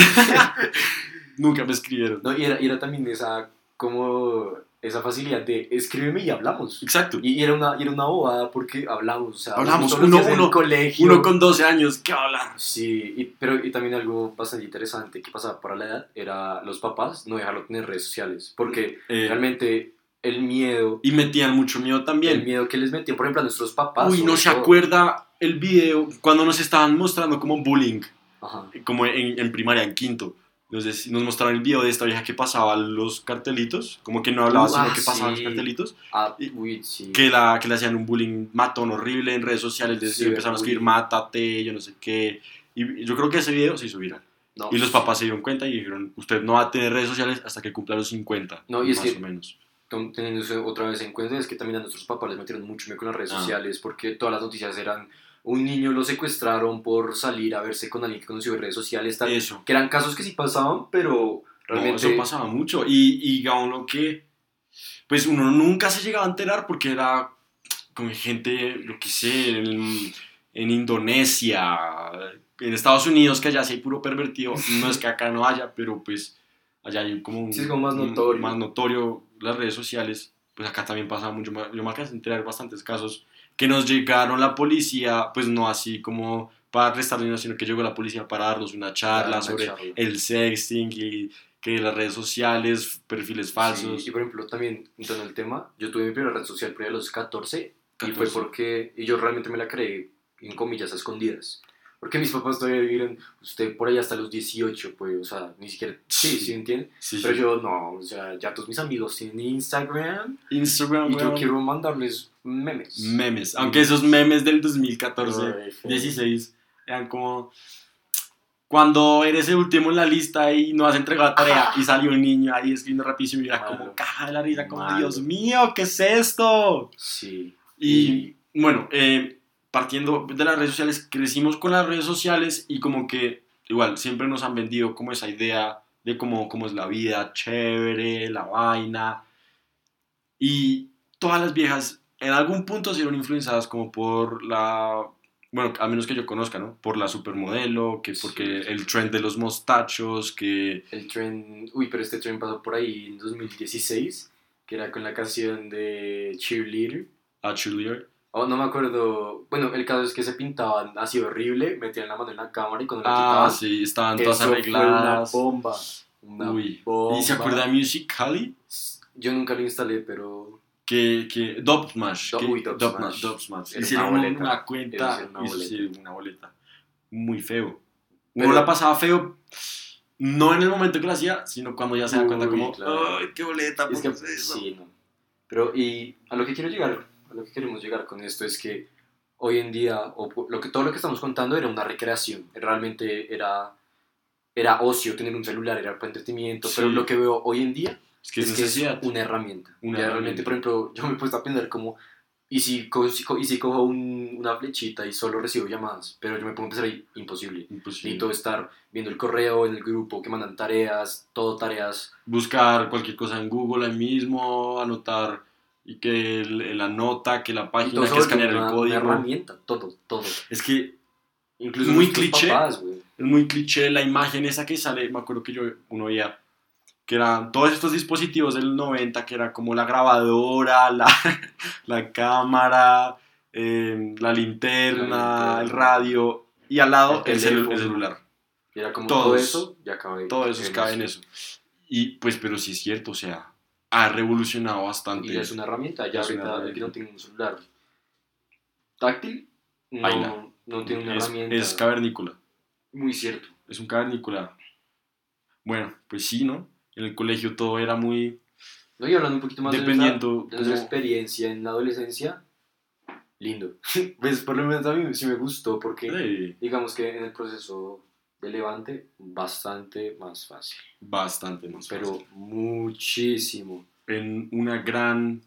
[SPEAKER 6] Nunca me escribieron.
[SPEAKER 7] No, y era, y era también esa, como, esa facilidad de escríbeme y hablamos.
[SPEAKER 6] Exacto.
[SPEAKER 7] Y, y era una, y era una bobada porque hablamos, o sea,
[SPEAKER 6] Hablamos, uno-
[SPEAKER 7] días en el
[SPEAKER 6] uno-
[SPEAKER 7] colegio.
[SPEAKER 6] Uno con 12 años, ¿qué hablar?
[SPEAKER 7] Sí, y, pero y también algo bastante interesante que pasaba para la edad era los papás no dejarlo tener redes sociales, porque
[SPEAKER 6] Eh,
[SPEAKER 7] realmente el miedo,
[SPEAKER 6] y metían mucho miedo
[SPEAKER 7] el
[SPEAKER 6] también.
[SPEAKER 7] miedo que les metían, por ejemplo, a nuestros papás.
[SPEAKER 6] Uy, no se
[SPEAKER 7] todo.
[SPEAKER 6] acuerda el video cuando nos estaban mostrando como bullying,
[SPEAKER 7] Ajá.
[SPEAKER 6] como en, en primaria, en quinto. Nos, nos mostraron el video de esta vieja que pasaba los cartelitos, como que no hablaba,
[SPEAKER 7] Uh,
[SPEAKER 6] sino
[SPEAKER 7] ah,
[SPEAKER 6] que pasaba los
[SPEAKER 7] sí.
[SPEAKER 6] cartelitos.
[SPEAKER 7] Ah, uy, sí.
[SPEAKER 6] que, la, que le hacían un bullying matón horrible en redes sociales, les
[SPEAKER 7] Sí,
[SPEAKER 6] empezaron a escribir mátate, yo no sé qué. Y yo creo que ese video se hizo viral.
[SPEAKER 7] No,
[SPEAKER 6] Y los papás se dieron cuenta y dijeron, usted no va a tener redes sociales hasta que cumpla los 50,
[SPEAKER 7] No, y es
[SPEAKER 6] más
[SPEAKER 7] que-
[SPEAKER 6] o menos.
[SPEAKER 7] teniendo eso otra vez en cuenta es que también a nuestros papás les metieron mucho miedo con las redes
[SPEAKER 6] Ah.
[SPEAKER 7] sociales porque todas las noticias eran un niño lo secuestraron por salir a verse con alguien que conoció en redes sociales tal,
[SPEAKER 6] Eso.
[SPEAKER 7] que eran casos que sí pasaban pero
[SPEAKER 6] No,
[SPEAKER 7] realmente
[SPEAKER 6] eso pasaba mucho. Y, y digamos lo que, pues uno nunca se llegaba a enterar porque era con gente, lo que sé, en, en Indonesia, en Estados Unidos, que allá sí hay puro pervertido. No es que acá no haya, pero pues allá hay como un,
[SPEAKER 7] Sí, es como más
[SPEAKER 6] un-
[SPEAKER 7] notorio.
[SPEAKER 6] más notorio las redes sociales. Pues acá también pasaba mucho. Yo me alcancé a enterar bastantes casos que nos llegaron la policía, pues no así como para arrestarnos, sino que llegó la policía para darnos una charla sobre
[SPEAKER 7] charla.
[SPEAKER 6] el sexting y que las redes sociales, perfiles falsos.
[SPEAKER 7] Sí, y por ejemplo, también, en el tema, yo tuve mi primera red social por ahí a los 14, y
[SPEAKER 6] 14.
[SPEAKER 7] fue porque, y yo realmente me la creé, en comillas, a escondidas. Porque mis papás todavía vivieron, usted por ahí hasta los 18, pues, o sea, ni siquiera, sí,
[SPEAKER 6] Sí.
[SPEAKER 7] sí, entiende?
[SPEAKER 6] Sí,
[SPEAKER 7] Pero
[SPEAKER 6] sí.
[SPEAKER 7] yo, no, o sea, ya todos mis amigos tienen Instagram,
[SPEAKER 6] Instagram,
[SPEAKER 7] y yo quiero mandarles memes.
[SPEAKER 6] memes. Aunque esos memes del 2014,
[SPEAKER 7] Ay, feo.
[SPEAKER 6] 16, eran como cuando eres el último en la lista y no has entregado la tarea y salió un niño ahí escribiendo rapidísimo y era
[SPEAKER 7] Malo.
[SPEAKER 6] como caja de la risa, como
[SPEAKER 7] Malo.
[SPEAKER 6] Dios mío, ¿qué es esto?
[SPEAKER 7] Sí.
[SPEAKER 6] Y bueno, eh, partiendo de las redes sociales, crecimos con las redes sociales y como que igual siempre nos han vendido como esa idea de cómo, cómo es la vida, chévere, la vaina. Y todas las viejas en algún punto se vieron influenciadas como por la, bueno, al menos que yo conozca, ¿no? Por la supermodelo, que porque el trend de los mostachos, que...
[SPEAKER 7] El tren, uy, pero este tren pasó por ahí en 2016, que era con la canción de Cheerleader.
[SPEAKER 6] Ah, cheerleader.
[SPEAKER 7] Oh, no me acuerdo. Bueno, el caso es que se pintaban así horrible, metían la mano en la cámara y cuando la
[SPEAKER 6] Ah,
[SPEAKER 7] quitaban,
[SPEAKER 6] sí, estaban
[SPEAKER 7] eso
[SPEAKER 6] todas
[SPEAKER 7] fue una
[SPEAKER 6] arregladas.
[SPEAKER 7] bomba. Una
[SPEAKER 6] Uy.
[SPEAKER 7] bomba.
[SPEAKER 6] ¿Y se acuerda de Musical.ly?
[SPEAKER 7] Yo nunca lo instalé, pero
[SPEAKER 6] que, que Dub Smash,
[SPEAKER 7] Do-
[SPEAKER 6] que-
[SPEAKER 7] uy, Dub
[SPEAKER 6] Dub
[SPEAKER 7] Smash.
[SPEAKER 6] Dub Smash.
[SPEAKER 7] Era
[SPEAKER 6] hicieron
[SPEAKER 7] una
[SPEAKER 6] una,
[SPEAKER 7] boleta.
[SPEAKER 6] cuenta,
[SPEAKER 7] Hicieron una boleta.
[SPEAKER 6] sí, una boleta, muy feo.
[SPEAKER 7] Pero-
[SPEAKER 6] Uno la pasaba feo, no en el momento que lo hacía, sino cuando ya se da cuenta
[SPEAKER 7] Uy,
[SPEAKER 6] como,
[SPEAKER 7] claro.
[SPEAKER 6] ay, qué boleta,
[SPEAKER 7] es que
[SPEAKER 6] ¿por qué es eso?".
[SPEAKER 7] sí, no. Pero y a lo que quiero llegar, a lo que queremos llegar con esto es que hoy en día o lo que todo lo que estamos contando era una recreación, realmente era era ocio tener un celular, era para entretenimiento,
[SPEAKER 6] Sí.
[SPEAKER 7] pero lo que veo hoy en día
[SPEAKER 6] Es que es
[SPEAKER 7] es que es una herramienta.
[SPEAKER 6] Una
[SPEAKER 7] Ya
[SPEAKER 6] herramienta.
[SPEAKER 7] realmente, por ejemplo, yo me he puesto a pensar como, ¿y si, co- si co- y si cojo un- una flechita y solo recibo llamadas? Pero yo me pongo a pensar ahí, imposible.
[SPEAKER 6] Imposible.
[SPEAKER 7] Necesito estar viendo el correo en el grupo que mandan tareas, todo tareas.
[SPEAKER 6] Buscar cualquier cosa en Google ahí mismo, anotar y que el- la nota, que la página,
[SPEAKER 7] todo
[SPEAKER 6] que escanear el código.
[SPEAKER 7] herramienta, todo, todo.
[SPEAKER 6] Es que
[SPEAKER 7] Incluso
[SPEAKER 6] Muy cliché.
[SPEAKER 7] papás,
[SPEAKER 6] es muy cliché la imagen esa que sale, me acuerdo que yo uno veía que eran todos estos dispositivos del 90 que era como la grabadora, la, la cámara, eh, la, linterna,
[SPEAKER 7] La linterna.
[SPEAKER 6] el radio y al lado
[SPEAKER 7] El
[SPEAKER 6] el, celu- el celular.
[SPEAKER 7] Y era como
[SPEAKER 6] Todos.
[SPEAKER 7] todo eso, ya.
[SPEAKER 6] Todo eso cabe en eso. Y pues, pero sí es cierto, o sea, ha revolucionado bastante.
[SPEAKER 7] Y es una herramienta, ya ahorita el que no
[SPEAKER 6] herramienta.
[SPEAKER 7] tiene un celular táctil,
[SPEAKER 6] Baila.
[SPEAKER 7] no, no tiene una
[SPEAKER 6] es,
[SPEAKER 7] herramienta.
[SPEAKER 6] es cavernícola.
[SPEAKER 7] Muy cierto.
[SPEAKER 6] Es un cavernícola. Bueno, pues sí, ¿no? En el colegio todo era muy
[SPEAKER 7] No, y hablando un poquito más de
[SPEAKER 6] dependiendo.
[SPEAKER 7] nuestra, de nuestra
[SPEAKER 6] como-
[SPEAKER 7] experiencia en la adolescencia, lindo. pues por lo menos a mí sí me gustó porque
[SPEAKER 6] Sí,
[SPEAKER 7] digamos que en el proceso de levante bastante más fácil,
[SPEAKER 6] bastante más
[SPEAKER 7] pero
[SPEAKER 6] fácil.
[SPEAKER 7] muchísimo.
[SPEAKER 6] en una gran,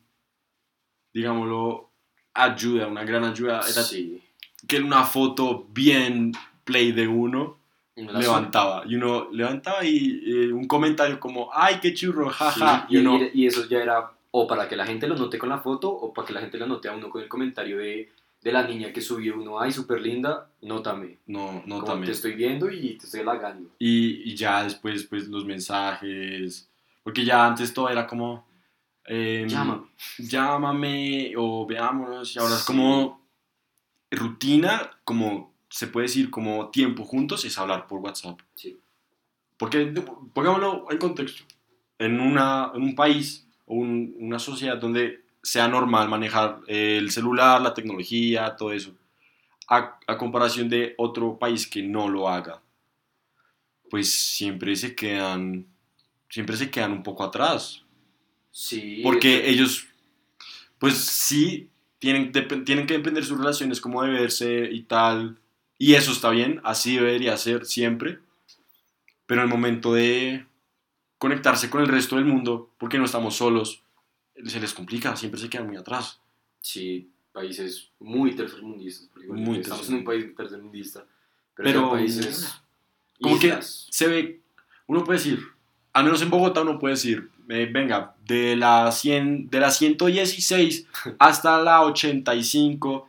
[SPEAKER 6] digámoslo, ayuda, una gran ayuda. Era
[SPEAKER 7] Sí.
[SPEAKER 6] que una foto bien play de uno levantaba. Y uno levantaba y eh, un comentario como, ay, qué churro, jaja.
[SPEAKER 7] Sí,
[SPEAKER 6] y, uno,
[SPEAKER 7] y, y eso ya era o para que la gente lo note con la foto o para que la gente lo note a uno con el comentario de, de la niña que subió uno, ay, súper linda, nótame.
[SPEAKER 6] no, no
[SPEAKER 7] Como
[SPEAKER 6] también.
[SPEAKER 7] te estoy viendo y te estoy halagando.
[SPEAKER 6] Y, y ya después, pues, los mensajes. Porque ya antes todo era como. em,
[SPEAKER 7] Llama.
[SPEAKER 6] Llámame o veámonos. Y ahora es
[SPEAKER 7] Sí.
[SPEAKER 6] como. Rutina, como se puede decir, como tiempo juntos, es hablar por WhatsApp.
[SPEAKER 7] Sí.
[SPEAKER 6] Porque, pongámoslo en contexto. En, una, en un país o un- una sociedad donde sea normal manejar el celular, la tecnología, todo eso, a, a comparación de otro país que no lo haga, pues siempre se quedan, siempre se quedan un poco atrás.
[SPEAKER 7] Sí.
[SPEAKER 6] Porque ellos, pues sí, tienen, tienen que depender sus relaciones, como de verse y tal. Y eso está bien, así debería ser siempre. Pero en el momento de conectarse con el resto del mundo, porque no estamos solos, se les complica, siempre se quedan muy atrás.
[SPEAKER 7] Sí, países muy tercermundistas. Porque
[SPEAKER 6] Muy
[SPEAKER 7] estamos en un país tercermundista. Pero,
[SPEAKER 6] Pero-
[SPEAKER 7] países.
[SPEAKER 6] Como que se ve, uno puede decir, al menos en Bogotá uno puede decir, eh, venga, de la, 100, de la 116 hasta la 85,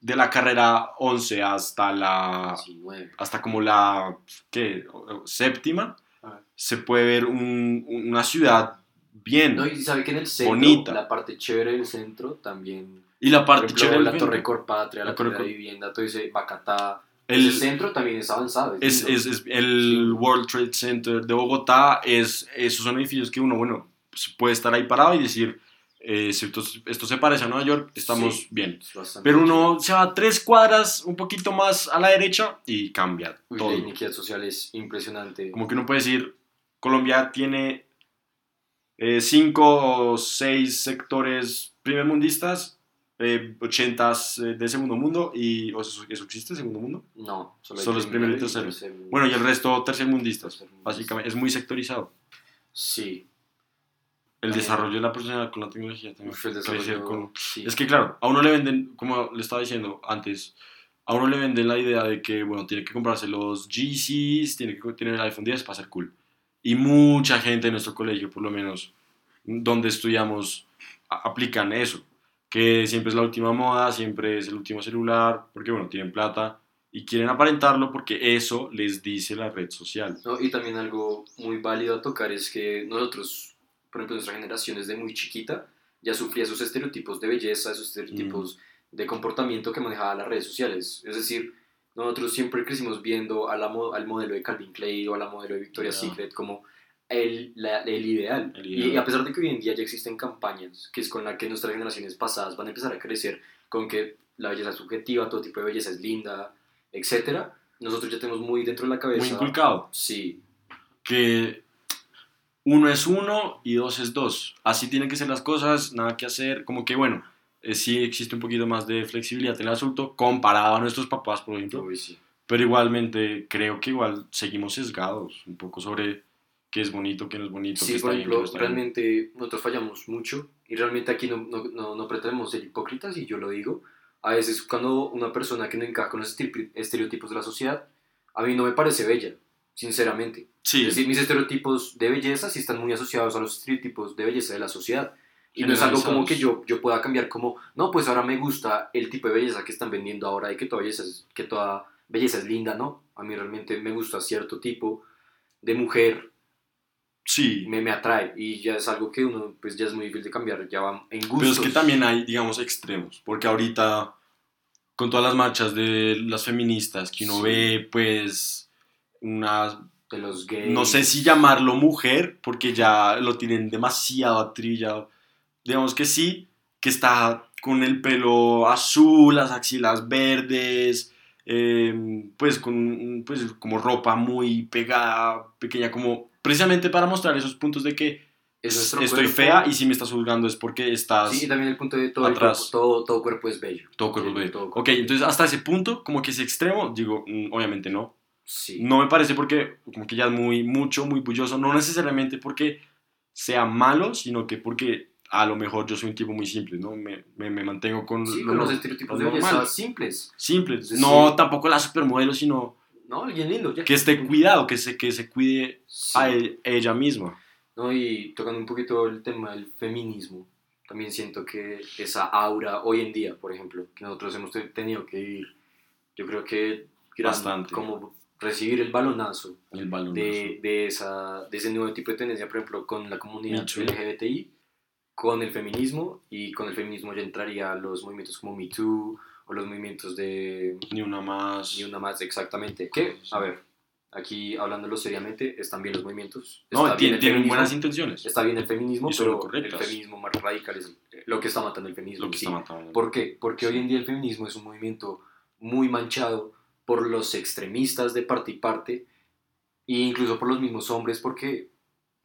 [SPEAKER 6] de la carrera 11 hasta la,
[SPEAKER 7] 19.
[SPEAKER 6] hasta como la, ¿qué? Séptima,
[SPEAKER 7] Ah.
[SPEAKER 6] se puede ver un- una ciudad bien.
[SPEAKER 7] No, y sabe que en el centro,
[SPEAKER 6] Bonita.
[SPEAKER 7] la parte chévere del centro también.
[SPEAKER 6] y la parte
[SPEAKER 7] ejemplo,
[SPEAKER 6] chévere
[SPEAKER 7] la Torre Corpatria, la,
[SPEAKER 6] La
[SPEAKER 7] Torre de Vivienda, todo ese Bacatá.
[SPEAKER 6] El-
[SPEAKER 7] el centro también es avanzado.
[SPEAKER 6] es, es- es- el World Trade Center de Bogotá, es, esos son edificios que uno, bueno, pues, puede estar ahí parado y decir, eh, si esto, esto se parece a Nueva York, estamos
[SPEAKER 7] Sí.
[SPEAKER 6] bien.
[SPEAKER 7] Es
[SPEAKER 6] Pero uno se va tres cuadras un poquito más a la derecha y cambia
[SPEAKER 7] Uy,
[SPEAKER 6] todo.
[SPEAKER 7] la iniquidad social es impresionante.
[SPEAKER 6] Como que uno puede decir, Colombia tiene eh, cinco o seis sectores primermundistas, eh, 80 eh, de segundo mundo, y ¿o eso, eso existe, segundo mundo?
[SPEAKER 7] No, solo,
[SPEAKER 6] Solo es primero y
[SPEAKER 7] tercero
[SPEAKER 6] tercero. Bueno, y el resto tercermundistas,
[SPEAKER 7] Tercermundistas.
[SPEAKER 6] básicamente. Es muy sectorizado.
[SPEAKER 7] Sí.
[SPEAKER 6] El
[SPEAKER 7] También.
[SPEAKER 6] desarrollo de la personalidad con la tecnología también.
[SPEAKER 7] Uf, el
[SPEAKER 6] con-
[SPEAKER 7] sí.
[SPEAKER 6] Es que claro, a uno le venden, como le estaba diciendo antes, a uno le venden la idea de que, bueno, tiene que comprarse los GCs, tiene que tener el iPhone 10 para ser cool. Y mucha gente en nuestro colegio, por lo menos, donde estudiamos, aplican eso. Que siempre es la última moda, siempre es el último celular, porque, bueno, tienen plata y quieren aparentarlo porque eso les dice la red social.
[SPEAKER 7] No, y también algo muy válido a tocar es que nosotros, por ejemplo, nuestra generación desde muy chiquita ya sufría esos estereotipos de belleza, esos estereotipos de comportamiento que manejaban las redes sociales. Es decir, nosotros siempre crecimos viendo a la al modelo de Calvin Klein o a la modelo de Victoria's
[SPEAKER 6] Ya.
[SPEAKER 7] Secret como el, la- el ideal.
[SPEAKER 6] El
[SPEAKER 7] Y,
[SPEAKER 6] ideal.
[SPEAKER 7] a pesar de que hoy en día ya existen campañas, que es con la que nuestras generaciones pasadas van a empezar a crecer, con que la belleza es subjetiva, todo tipo de belleza es linda, etc. Nosotros ya tenemos muy dentro de la cabeza.
[SPEAKER 6] Muy inculcado.
[SPEAKER 7] Sí,
[SPEAKER 6] que uno es uno y dos es dos. Así tienen que ser las cosas, nada que hacer. Como que, bueno, eh, sí existe un poquito más de flexibilidad en el asunto comparado a nuestros papás, por ejemplo.
[SPEAKER 7] uy, sí.
[SPEAKER 6] Pero igualmente creo que igual seguimos sesgados un poco sobre qué es bonito, qué no es bonito, qué
[SPEAKER 7] Sí,
[SPEAKER 6] está
[SPEAKER 7] por
[SPEAKER 6] bien, qué no
[SPEAKER 7] ejemplo,
[SPEAKER 6] está bien.
[SPEAKER 7] realmente nosotros fallamos mucho y realmente aquí no, no, no, no pretendemos ser hipócritas y yo lo digo. A veces cuando una persona que no encaja con los estere- estereotipos de la sociedad, a mí no me parece bella, sinceramente.
[SPEAKER 6] Sí,
[SPEAKER 7] Es decir, mis estereotipos de belleza sí están muy asociados a los estereotipos de belleza de la sociedad. Y no es algo como que yo, yo pueda cambiar como, no, pues ahora me gusta el tipo de belleza que están vendiendo ahora y que toda belleza es, que toda belleza es linda, ¿no? A mí realmente me gusta cierto tipo de mujer,
[SPEAKER 6] sí.
[SPEAKER 7] me, me atrae y ya es algo que uno pues ya es muy difícil de cambiar, ya va en gustos.
[SPEAKER 6] Pero es que también hay, digamos, extremos, porque ahorita, con todas las marchas de las feministas, que uno
[SPEAKER 7] Sí.
[SPEAKER 6] ve, pues, una
[SPEAKER 7] de los gays.
[SPEAKER 6] no sé si llamarlo mujer, porque ya lo tienen demasiado atrillado. Digamos que sí, que está con el pelo azul, las axilas verdes, eh, pues con pues, como ropa muy pegada, pequeña, como precisamente para mostrar esos puntos de que
[SPEAKER 7] Es
[SPEAKER 6] estoy
[SPEAKER 7] cuerpo.
[SPEAKER 6] fea y si me estás juzgando es porque estás
[SPEAKER 7] Sí, y también el punto de todo,
[SPEAKER 6] atrás.
[SPEAKER 7] cuerpo, todo, todo cuerpo es bello.
[SPEAKER 6] todo cuerpo
[SPEAKER 7] Sí,
[SPEAKER 6] bello.
[SPEAKER 7] todo cuerpo
[SPEAKER 6] Ok, entonces hasta ese punto, como que ese extremo, digo, mm, obviamente no,
[SPEAKER 7] Sí.
[SPEAKER 6] no me parece porque como que ya es muy mucho, muy bulloso, no necesariamente porque sea malo, sino que porque a lo mejor yo soy un tipo muy simple, ¿no? Me, me, me mantengo con
[SPEAKER 7] Sí,
[SPEAKER 6] lo
[SPEAKER 7] con los estereotipos
[SPEAKER 6] lo
[SPEAKER 7] de belleza simples.
[SPEAKER 6] Simple,
[SPEAKER 7] Sí.
[SPEAKER 6] no tampoco la supermodelo, sino
[SPEAKER 7] No, alguien lindo, ya.
[SPEAKER 6] Que esté cuidado, que se, que se cuide
[SPEAKER 7] Sí.
[SPEAKER 6] a e- ella misma.
[SPEAKER 7] ¿no? Y tocando un poquito el tema del feminismo, también siento que esa aura hoy en día, por ejemplo, que nosotros hemos te- tenido que vivir, yo creo que
[SPEAKER 6] Bastante.
[SPEAKER 7] como recibir el balonazo
[SPEAKER 6] El balón.
[SPEAKER 7] de, de, esa, de ese nuevo tipo de tendencia, por ejemplo, con la comunidad. LGBTI, con el feminismo, y con el feminismo ya entraría los movimientos como Me Too, o los movimientos de
[SPEAKER 6] Ni una más.
[SPEAKER 7] ni una más exactamente. Que, a ver, aquí hablándolo seriamente, están bien los movimientos.
[SPEAKER 6] No,
[SPEAKER 7] bien
[SPEAKER 6] tienen,
[SPEAKER 7] el
[SPEAKER 6] buenas intenciones.
[SPEAKER 7] Está bien el feminismo, pero el
[SPEAKER 6] correctas.
[SPEAKER 7] feminismo más radical es lo que está matando el feminismo.
[SPEAKER 6] Lo que
[SPEAKER 7] sí.
[SPEAKER 6] está matando.
[SPEAKER 7] ¿Por qué? Porque
[SPEAKER 6] Sí.
[SPEAKER 7] hoy en día el feminismo es un movimiento muy manchado por los extremistas de parte y parte, e incluso por los mismos hombres, porque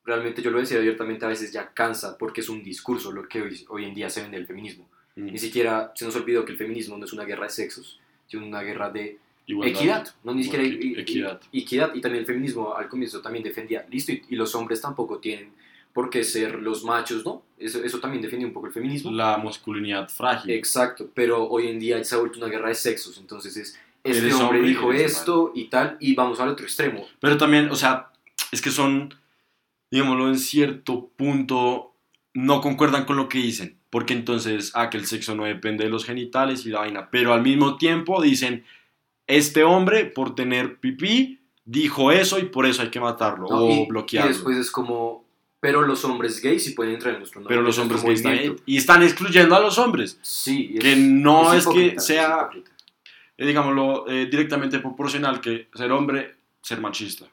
[SPEAKER 7] realmente yo lo decía abiertamente, a veces ya cansa, porque es un discurso lo que hoy, hoy en día se vende el feminismo.
[SPEAKER 6] Mm.
[SPEAKER 7] Ni siquiera se nos olvidó que el feminismo no es una guerra de sexos, sino una guerra de
[SPEAKER 6] Igualdad.
[SPEAKER 7] equidad, no ni siquiera
[SPEAKER 6] Equi-
[SPEAKER 7] i- i-
[SPEAKER 6] equidad.
[SPEAKER 7] equidad. Y también el feminismo al comienzo también defendía, listo, y, y los hombres tampoco tienen por qué ser los machos, ¿no? Eso, eso también defendía un poco el feminismo.
[SPEAKER 6] La masculinidad frágil.
[SPEAKER 7] Exacto, pero hoy en día se ha vuelto una guerra de sexos, entonces es, este hombre
[SPEAKER 6] hombre,
[SPEAKER 7] dijo esto y tal, y vamos al otro extremo.
[SPEAKER 6] Pero también, o sea, es que son, digámoslo, en cierto punto no concuerdan con lo que dicen. Porque entonces, ah, que el sexo no depende de los genitales y la vaina. Pero al mismo tiempo dicen, este hombre por tener pipí dijo eso y por eso hay que matarlo
[SPEAKER 7] ¿no?
[SPEAKER 6] o
[SPEAKER 7] y,
[SPEAKER 6] bloquearlo.
[SPEAKER 7] Y después es como, pero los hombres gays sí pueden entrar en nuestro
[SPEAKER 6] pero los hombres gays también. Y están excluyendo a los hombres.
[SPEAKER 7] Sí, es-
[SPEAKER 6] Que no es, que sea, eh, digámoslo, eh, directamente proporcional que ser hombre, ser machista.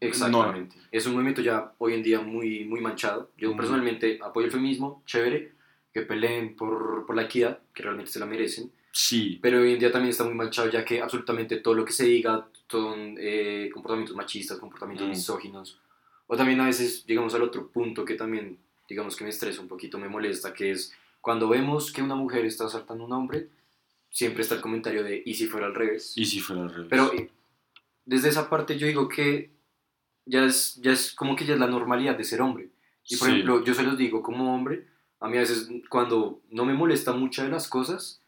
[SPEAKER 7] Exactamente. Es un movimiento ya hoy en día muy, muy manchado. Yo personalmente apoyo el feminismo, chévere, que peleen por, por la equidad, que realmente se la merecen.
[SPEAKER 6] Sí,
[SPEAKER 7] Pero hoy en día también está muy manchado ya que absolutamente todo lo que se diga son eh, comportamientos machistas, comportamientos
[SPEAKER 6] Mm.
[SPEAKER 7] misóginos. O también a veces llegamos al otro punto que también, digamos que me estresa un poquito, me molesta, que es cuando vemos que una mujer está asaltando a un hombre, siempre está el comentario de, ¿y si fuera al revés?
[SPEAKER 6] y si fuera al revés.
[SPEAKER 7] Pero eh, desde esa parte yo digo que ya es, ya es como que ya es la normalidad de ser hombre. Y por
[SPEAKER 6] Sí.
[SPEAKER 7] ejemplo, yo se los digo como hombre, a mí a veces cuando no me molesta muchas de las cosas,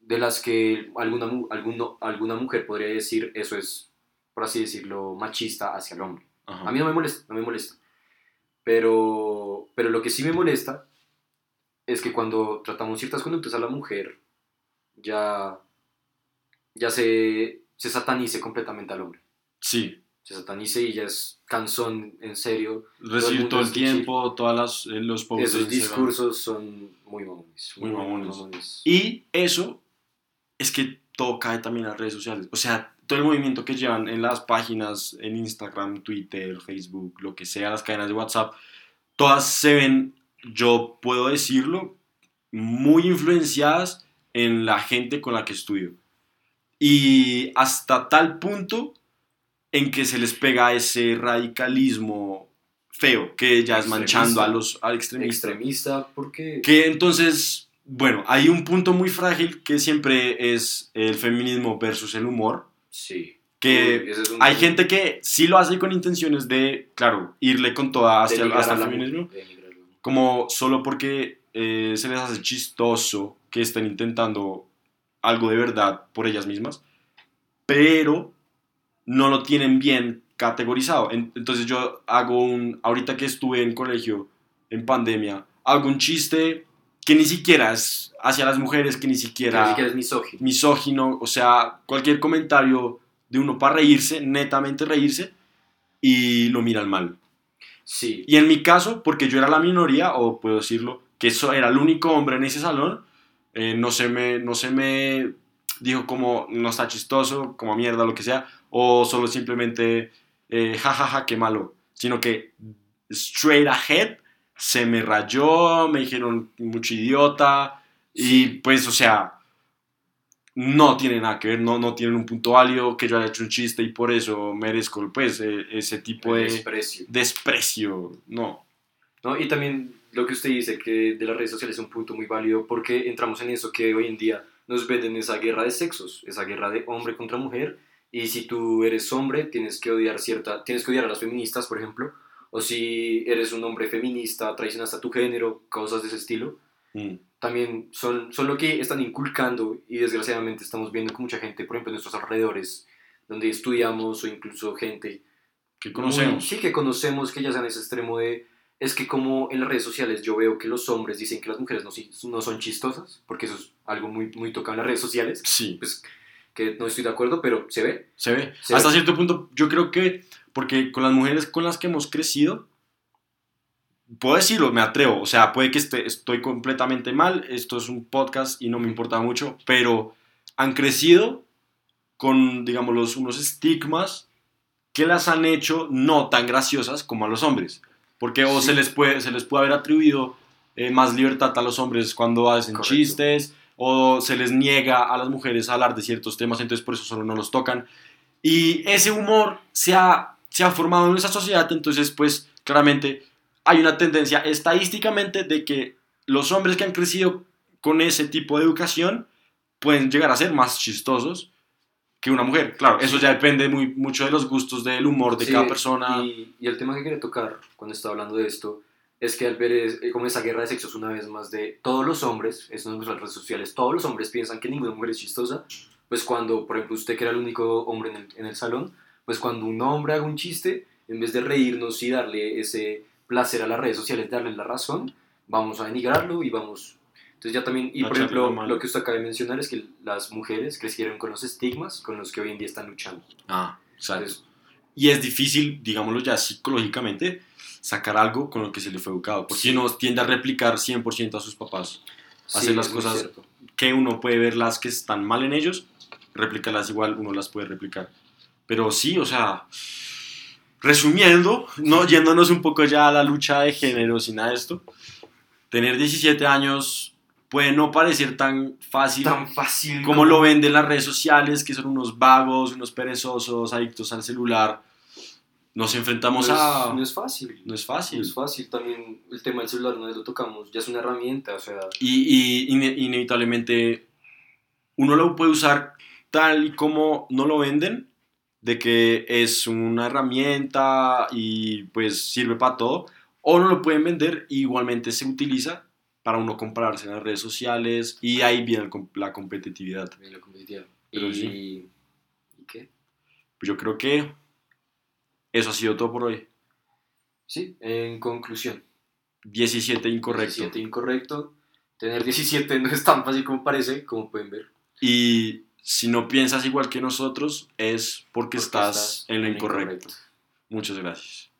[SPEAKER 7] de las que alguna, alguno- alguna mujer podría decir, eso es, por así decirlo, machista hacia el hombre.
[SPEAKER 6] Ajá.
[SPEAKER 7] A mí no me molesta, no me molesta. Pero, pero lo que sí me molesta es que cuando tratamos ciertas conductas a la mujer, ya, ya se, se satanice completamente al hombre.
[SPEAKER 6] Sí,
[SPEAKER 7] Se satanice y ya es cansón, en serio.
[SPEAKER 6] recibir todo el
[SPEAKER 7] es
[SPEAKER 6] tiempo, todas las, eh, los
[SPEAKER 7] Esos discursos son muy mamones.
[SPEAKER 6] Muy mamones. Y eso es que todo cae también a las redes sociales. O sea, todo el movimiento que llevan en las páginas, en Instagram, Twitter, Facebook, lo que sea, las cadenas de WhatsApp, todas se ven, yo puedo decirlo, muy influenciadas en la gente con la que estudio. Y hasta tal punto en que se les pega ese radicalismo feo, que ya es manchando a los al extremistas.
[SPEAKER 7] Extremista, porque...
[SPEAKER 6] Que entonces, bueno, hay un punto muy frágil que siempre es el feminismo versus el humor.
[SPEAKER 7] Sí.
[SPEAKER 6] Que
[SPEAKER 7] es un-
[SPEAKER 6] hay gente que sí lo hace con intenciones de, claro, irle con toda hacia, hasta el feminismo, como solo porque eh, se les hace chistoso que estén intentando algo de verdad por ellas mismas, pero no lo tienen bien categorizado. En- Entonces yo hago un, ahorita que estuve en colegio en pandemia, hago un chiste que ni siquiera es hacia las mujeres, que ni siquiera
[SPEAKER 7] ni siquiera es misógino.
[SPEAKER 6] misógino, o sea, cualquier comentario de uno para reírse, netamente reírse, y lo miran mal.
[SPEAKER 7] Sí.
[SPEAKER 6] Y en mi caso, porque yo era la minoría, o puedo decirlo, que eso era el único hombre en ese salón, eh, no, se me, no se me dijo como no está chistoso, como mierda, lo que sea, o solo simplemente eh, jajaja, qué malo, sino que straight ahead se me rayó, me dijeron mucho idiota, y pues, o sea, no tiene nada que ver, no, no tienen un punto válido que yo haya hecho un chiste y por eso merezco pues eh, ese tipo de
[SPEAKER 7] desprecio.
[SPEAKER 6] desprecio, no.
[SPEAKER 7] ¿no? Y también lo que usted dice, que de las redes sociales es un punto muy válido, porque entramos en eso que hoy en día nos venden esa guerra de sexos, esa guerra de hombre contra mujer, y si tú eres hombre, tienes que odiar cierta, tienes que odiar a las feministas, por ejemplo, o si eres un hombre feminista, traicionas a tu género, cosas de ese estilo,
[SPEAKER 6] Mm.
[SPEAKER 7] también son, son lo que están inculcando y desgraciadamente estamos viendo que mucha gente, por ejemplo, en nuestros alrededores, donde estudiamos o incluso gente
[SPEAKER 6] Que
[SPEAKER 7] muy-
[SPEAKER 6] conocemos.
[SPEAKER 7] sí, que conocemos que ya sean ese extremo de... Es que como en las redes sociales yo veo que los hombres dicen que las mujeres no, no son chistosas, porque eso es algo muy, muy tocado en las redes sociales,
[SPEAKER 6] Sí,
[SPEAKER 7] pues que no estoy de acuerdo, pero se ve.
[SPEAKER 6] se ve.
[SPEAKER 7] Se
[SPEAKER 6] Hasta
[SPEAKER 7] ve.
[SPEAKER 6] cierto punto, yo creo que, porque con las mujeres con las que hemos crecido, puedo decirlo, me atrevo, o sea, puede que esté, estoy completamente mal, esto es un podcast y no me importa mucho, pero han crecido con, digamos, los- unos estigmas que las han hecho no tan graciosas como a los hombres. Porque o
[SPEAKER 7] Sí.
[SPEAKER 6] se, les puede, se les puede haber atribuido eh, más libertad a los hombres cuando hacen
[SPEAKER 7] Correcto.
[SPEAKER 6] chistes, o se les niega a las mujeres a hablar de ciertos temas, entonces por eso solo no los tocan. Y ese humor se ha, se ha formado en nuestra sociedad, entonces pues claramente hay una tendencia estadísticamente de que los hombres que han crecido con ese tipo de educación pueden llegar a ser más chistosos que una mujer. Claro, eso ya depende muy, mucho de los gustos del humor de
[SPEAKER 7] Sí,
[SPEAKER 6] cada persona.
[SPEAKER 7] Y, y el tema que quería tocar cuando estaba hablando de esto es que al ver es- eh, como esa guerra de sexos una vez más de todos los hombres, eso en las redes sociales, todos los hombres piensan que ninguna mujer es chistosa, pues cuando, por ejemplo, usted que era el único hombre en el, en el salón, pues cuando un hombre haga un chiste, en vez de reírnos y darle ese placer a las redes sociales, darle la razón, vamos a denigrarlo y vamos... Entonces ya también, y por ejemplo, lo que usted acaba de mencionar es que las mujeres crecieron con los estigmas con los que hoy en día están luchando.
[SPEAKER 6] Ah, exacto.
[SPEAKER 7] Entonces,
[SPEAKER 6] Y es difícil, digámoslo ya psicológicamente, sacar algo con lo que se le fue educado. Porque
[SPEAKER 7] Sí.
[SPEAKER 6] uno tiende a replicar 100% a sus papás. hacer las cosas. Que uno puede ver las que están mal en ellos, replicarlas igual, uno las puede replicar. Pero sí, o sea, resumiendo, no yéndonos un poco ya a la lucha de géneros y nada de esto, tener 17 años puede no parecer tan fácil
[SPEAKER 7] tan fácil
[SPEAKER 6] como lo venden las redes sociales, que son unos vagos, unos perezosos, adictos al celular. Nos enfrentamos
[SPEAKER 7] no es,
[SPEAKER 6] a...
[SPEAKER 7] no es fácil
[SPEAKER 6] No es
[SPEAKER 7] no
[SPEAKER 6] fácil.
[SPEAKER 7] es fácil también el tema del celular no lo tocamos ya es una herramienta o sea
[SPEAKER 6] Y, y ine- inevitablemente uno lo puede usar tal y como no lo venden, de que es una herramienta y pues sirve para todo, o no lo pueden vender y igualmente se utiliza para uno compararse en las redes sociales y ahí viene la competitividad.
[SPEAKER 7] la competitividad
[SPEAKER 6] Pero
[SPEAKER 7] y,
[SPEAKER 6] sí.
[SPEAKER 7] ¿y qué?
[SPEAKER 6] Pues yo creo que eso ha sido todo por hoy.
[SPEAKER 7] sí en conclusión
[SPEAKER 6] 17 incorrecto.
[SPEAKER 7] 17 incorrecto tener 17 no es tan fácil como parece como pueden ver
[SPEAKER 6] Y si no piensas igual que nosotros, es porque,
[SPEAKER 7] Porque
[SPEAKER 6] estás, en lo incorrecto.
[SPEAKER 7] incorrecto.
[SPEAKER 6] Muchas gracias.